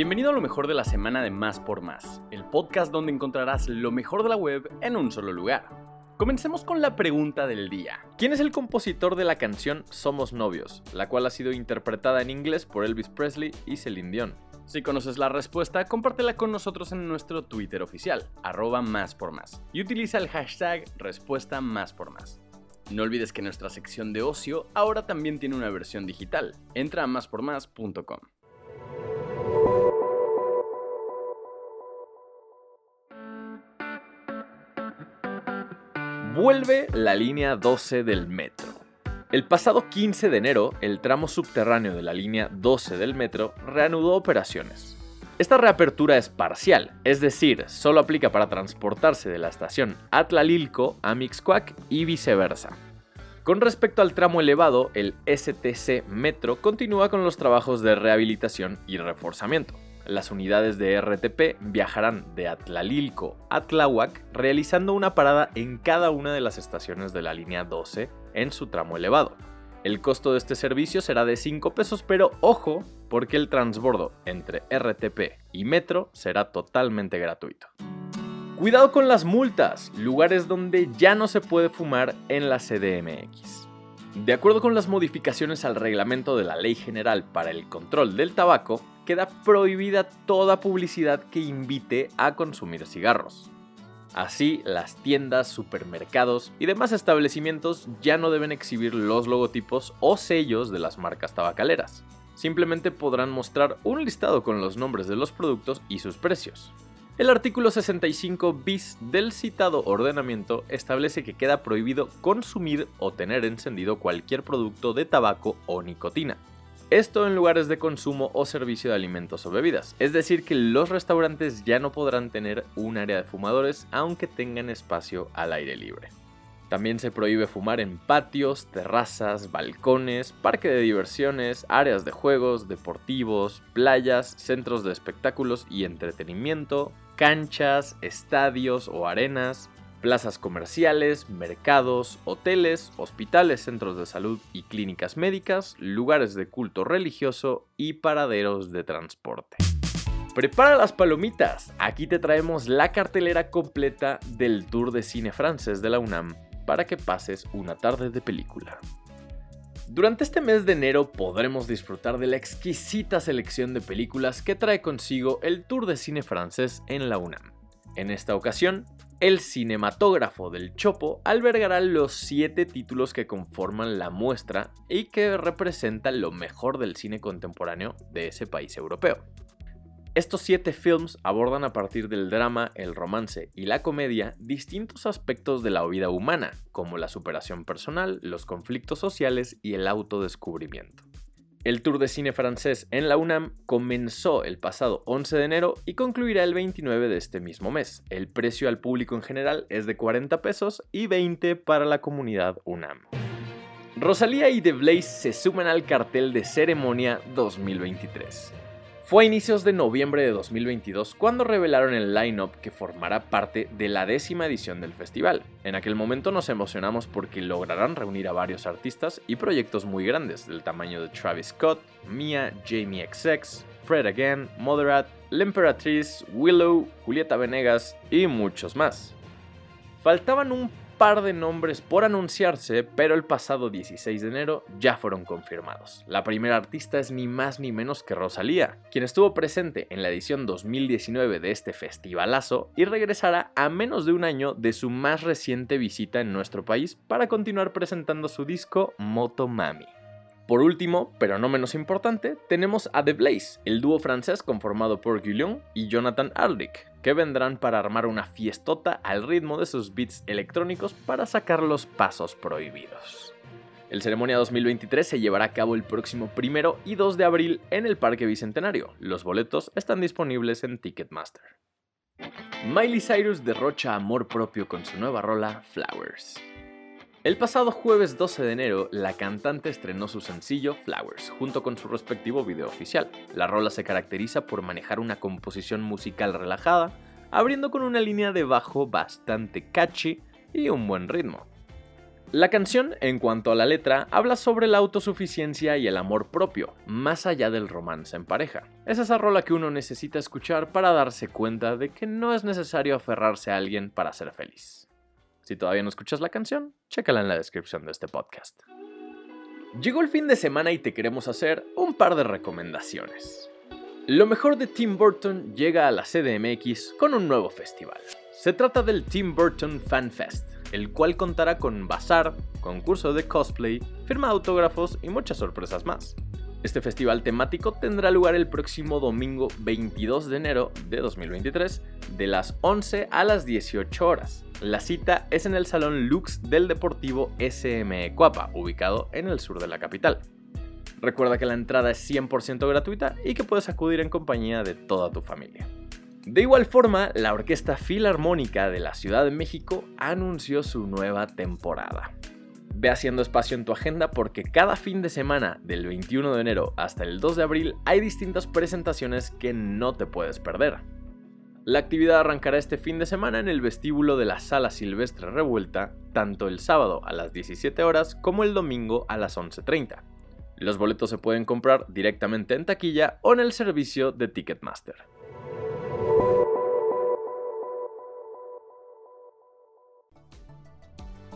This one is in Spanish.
Bienvenido a lo mejor de la semana de Más por Más, el podcast donde encontrarás lo mejor de la web en un solo lugar. Comencemos con la pregunta del día. ¿Quién es el compositor de la canción Somos Novios, la cual ha sido interpretada en inglés por Elvis Presley y Celine Dion? Si conoces la respuesta, compártela con nosotros en nuestro Twitter oficial, arroba más por más, y utiliza el hashtag respuesta más por más. No olvides que nuestra sección de ocio ahora también tiene una versión digital. Entra a máspormás.com. Vuelve la línea 12 del metro. El pasado 15 de enero, el tramo subterráneo de la línea 12 del metro reanudó operaciones. Esta reapertura es parcial, es decir, solo aplica para transportarse de la estación Atlalilco a Mixcoac y viceversa. Con respecto al tramo elevado, el STC Metro continúa con los trabajos de rehabilitación y reforzamiento. Las unidades de RTP viajarán de Atlalilco a Tláhuac realizando una parada en cada una de las estaciones de la línea 12 en su tramo elevado. El costo de este servicio será de 5 pesos, pero ojo, porque el transbordo entre RTP y Metro será totalmente gratuito. Cuidado con las multas, lugares donde ya no se puede fumar en la CDMX. De acuerdo con las modificaciones al reglamento de la Ley General para el Control del Tabaco, queda prohibida toda publicidad que invite a consumir cigarros. Así, las tiendas, supermercados y demás establecimientos ya no deben exhibir los logotipos o sellos de las marcas tabacaleras. Simplemente podrán mostrar un listado con los nombres de los productos y sus precios. El artículo 65 bis del citado ordenamiento establece que queda prohibido consumir o tener encendido cualquier producto de tabaco o nicotina. Esto en lugares de consumo o servicio de alimentos o bebidas, es decir que los restaurantes ya no podrán tener un área de fumadores aunque tengan espacio al aire libre. También se prohíbe fumar en patios, terrazas, balcones, parque de diversiones, áreas de juegos, deportivos, playas, centros de espectáculos y entretenimiento, canchas, estadios o arenas, plazas comerciales, mercados, hoteles, hospitales, centros de salud y clínicas médicas, lugares de culto religioso y paraderos de transporte. Prepara las palomitas, aquí te traemos la cartelera completa del Tour de Cine Francés de la UNAM para que pases una tarde de película. Durante este mes de enero podremos disfrutar de la exquisita selección de películas que trae consigo el Tour de Cine Francés en la UNAM. En esta ocasión, el cinematógrafo del Chopo albergará los 7 títulos que conforman la muestra y que representan lo mejor del cine contemporáneo de ese país europeo. Estos 7 films abordan a partir del drama, el romance y la comedia distintos aspectos de la vida humana, como la superación personal, los conflictos sociales y el autodescubrimiento. El Tour de Cine francés en la UNAM comenzó el pasado 11 de enero y concluirá el 29 de este mismo mes. El precio al público en general es de 40 pesos y 20 para la comunidad UNAM. Rosalía y The Blaze se suman al cartel de ceremonia 2023. Fue a inicios de noviembre de 2022 cuando revelaron el line-up que formará parte de la décima edición del festival. En aquel momento nos emocionamos porque lograrán reunir a varios artistas y proyectos muy grandes, del tamaño de Travis Scott, Mia, Jamie XX, Fred Again, Moderat, La Emperatriz, Willow, Julieta Venegas y muchos más. Faltaban un par de nombres por anunciarse, pero el pasado 16 de enero ya fueron confirmados. La primera artista es ni más ni menos que Rosalía, quien estuvo presente en la edición 2019 de este festivalazo y regresará a menos de un año de su más reciente visita en nuestro país para continuar presentando su disco Moto Mami. Por último, pero no menos importante, tenemos a The Blaze, el dúo francés conformado por Guillaume y Jonathan Aldrich, que vendrán para armar una fiestota al ritmo de sus beats electrónicos para sacar los pasos prohibidos. El Ceremonia 2023 se llevará a cabo el próximo 1 y 2 de abril en el Parque Bicentenario. Los boletos están disponibles en Ticketmaster. Miley Cyrus derrocha amor propio con su nueva rola Flowers. El pasado jueves 12 de enero, la cantante estrenó su sencillo Flowers, junto con su respectivo video oficial. La rola se caracteriza por manejar una composición musical relajada, abriendo con una línea de bajo bastante catchy y un buen ritmo. La canción, en cuanto a la letra, habla sobre la autosuficiencia y el amor propio, más allá del romance en pareja. Es esa rola que uno necesita escuchar para darse cuenta de que no es necesario aferrarse a alguien para ser feliz. Si todavía no escuchas la canción, chécala en la descripción de este podcast. Llegó el fin de semana y te queremos hacer un par de recomendaciones. Lo mejor de Tim Burton llega a la CDMX con un nuevo festival. Se trata del Tim Burton Fan Fest, el cual contará con bazar, concurso de cosplay, firma de autógrafos y muchas sorpresas más. Este festival temático tendrá lugar el próximo domingo 22 de enero de 2023 de las 11 a las 18 horas. La cita es en el Salón Lux del Deportivo SME Cuapa, ubicado en el sur de la capital. Recuerda que la entrada es 100% gratuita y que puedes acudir en compañía de toda tu familia. De igual forma, la Orquesta Filarmónica de la Ciudad de México anunció su nueva temporada. Ve haciendo espacio en tu agenda porque cada fin de semana, del 21 de enero hasta el 2 de abril, hay distintas presentaciones que no te puedes perder. La actividad arrancará este fin de semana en el vestíbulo de la Sala Silvestre Revuelta, tanto el sábado a las 17 horas como el domingo a las 11.30. Los boletos se pueden comprar directamente en taquilla o en el servicio de Ticketmaster.